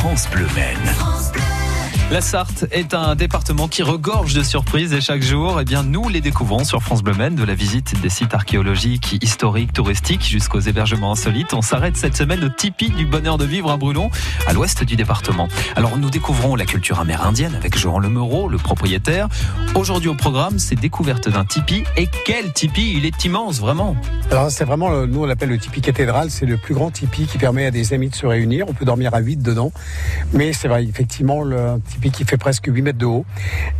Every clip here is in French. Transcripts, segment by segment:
France Bleu. La Sarthe est un département qui regorge de surprises et chaque jour, eh bien, nous les découvrons sur France Bleu de la visite des sites archéologiques, historiques, touristiques jusqu'aux hébergements insolites. On s'arrête cette semaine au Tipi du bonheur de vivre à Brulon, à l'ouest du département. Alors, nous découvrons la culture amérindienne avec Jean Lemereau, le propriétaire. Aujourd'hui au programme, c'est découverte d'un tipi. Et quel tipi? Il est immense, vraiment. Alors, c'est vraiment, nous on l'appelle le tipi cathédrale. C'est le plus grand tipi qui permet à des amis de se réunir. On peut dormir à 8 dedans. Mais c'est vrai, effectivement, le tipi qui fait presque 8 mètres de haut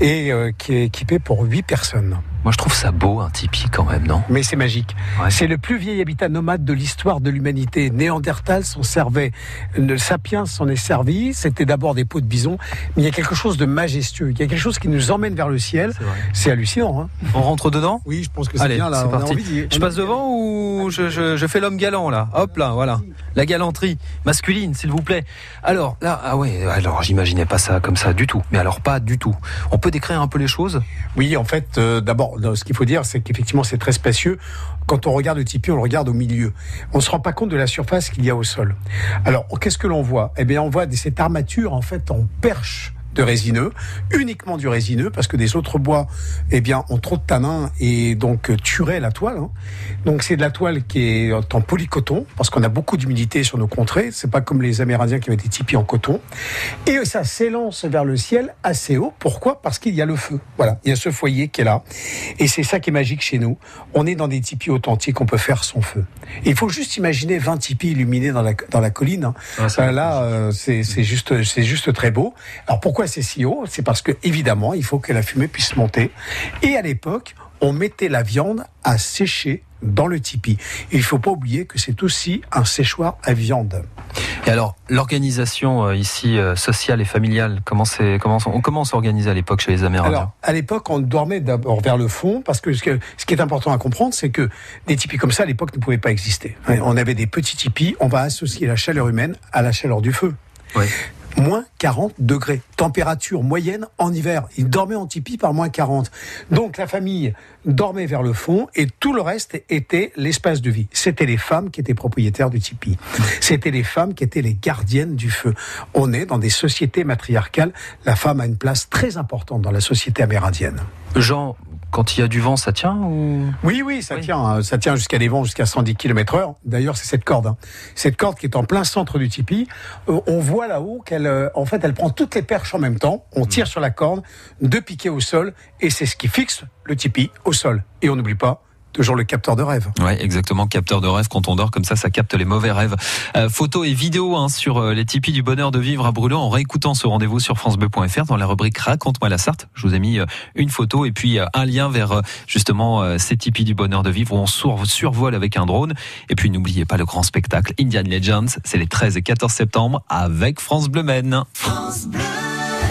et euh, qui est équipé pour 8 personnes. Moi, je trouve ça beau, un tipi quand même, non? Mais c'est magique. Ouais. C'est le plus vieil habitat nomade de l'histoire de l'humanité. Néandertal s'en servait, le sapiens s'en est servi. C'était d'abord des peaux de bison, mais il y a quelque chose de majestueux. Il y a quelque chose qui nous emmène vers le ciel. C'est hallucinant. Hein On rentre dedans? Oui, je pense que c'est bien là. on a parti. envie Je passe devant ou je, je- je fais l'homme galant là? Hop là, voilà. La galanterie masculine, s'il vous plaît. Alors là, ah ouais, alors j'imaginais pas ça comme ça du tout. Mais alors pas du tout. On peut décrire un peu les choses? Oui, en fait, euh, d'abord, ce qu'il faut dire, c'est qu'effectivement, c'est très spacieux. Quand on regarde le tipi, on le regarde au milieu. On se rend pas compte de la surface qu'il y a au sol. Alors, qu'est-ce que l'on voit? Eh bien, on voit cette armature, en fait, en perche de résineux, uniquement du résineux, parce que des autres bois, eh bien, ont trop de tanins et donc euh, tueraient la toile. hein. Donc, c'est de la toile qui est en polycoton, parce qu'on a beaucoup d'humidité sur nos contrées. C'est pas comme les Amérindiens qui avaient des tipis en coton. Et ça s'élance vers le ciel assez haut. Pourquoi? Parce qu'il y a le feu. Voilà, il y a ce foyer qui est là. Et c'est ça qui est magique chez nous. On est dans des tipis authentiques, on peut faire son feu. Et il faut juste imaginer 20 tipis illuminés dans la, dans la colline. hein. Ah, Ça, là, euh, c'est c'est juste, c'est juste très beau. Alors pourquoi c'est si haut C'est parce que évidemment, il faut que la fumée puisse monter. Et à l'époque, on mettait la viande à sécher dans le tipi. Et il faut pas oublier que c'est aussi un séchoir à viande. Et alors, l'organisation euh, ici euh, sociale et familiale, comment c'est comment on comment s'organisait à l'époque chez les Amérindiens Alors, à l'époque, on dormait d'abord vers le fond, parce que ce, que ce qui est important à comprendre, c'est que des tipis comme ça, à l'époque, ne pouvaient pas exister. On avait des petits tipis, on va associer la chaleur humaine à la chaleur du feu. Oui. Moins 40 degrés. Température moyenne en hiver. Ils dormaient en tipi par moins 40. Donc la famille dormait vers le fond et tout le reste était l'espace de vie. C'était les femmes qui étaient propriétaires du tipi. C'était les femmes qui étaient les gardiennes du feu. On est dans des sociétés matriarcales. La femme a une place très importante dans la société amérindienne. Jean, quand il y a du vent, ça tient ou? Oui, oui, ça Oui. tient, hein. ça tient jusqu'à des vents jusqu'à 110 km heure. D'ailleurs, c'est cette corde, hein. cette corde qui est en plein centre du tipi. Euh, on voit là-haut qu'elle, euh, en fait, elle prend toutes les perches en même temps. On tire sur la corde, deux piquets au sol, et c'est ce qui fixe le tipi au sol. Et on n'oublie pas toujours le capteur de rêve. Ouais, exactement. Capteur de rêve. Quand on dort comme ça, ça capte les mauvais rêves. Euh, photos et vidéos hein, sur euh, les tipis du bonheur de vivre à Brûlot en réécoutant ce rendez-vous sur francebleu.fr dans la rubrique Raconte-moi la Sarthe. Je vous ai mis euh, une photo et puis euh, un lien vers justement euh, ces tipis du bonheur de vivre où on sur- survole avec un drone. Et puis n'oubliez pas le grand spectacle Indian Legends. C'est les 13 et 14 septembre avec France Bleu Maine. France Bleu.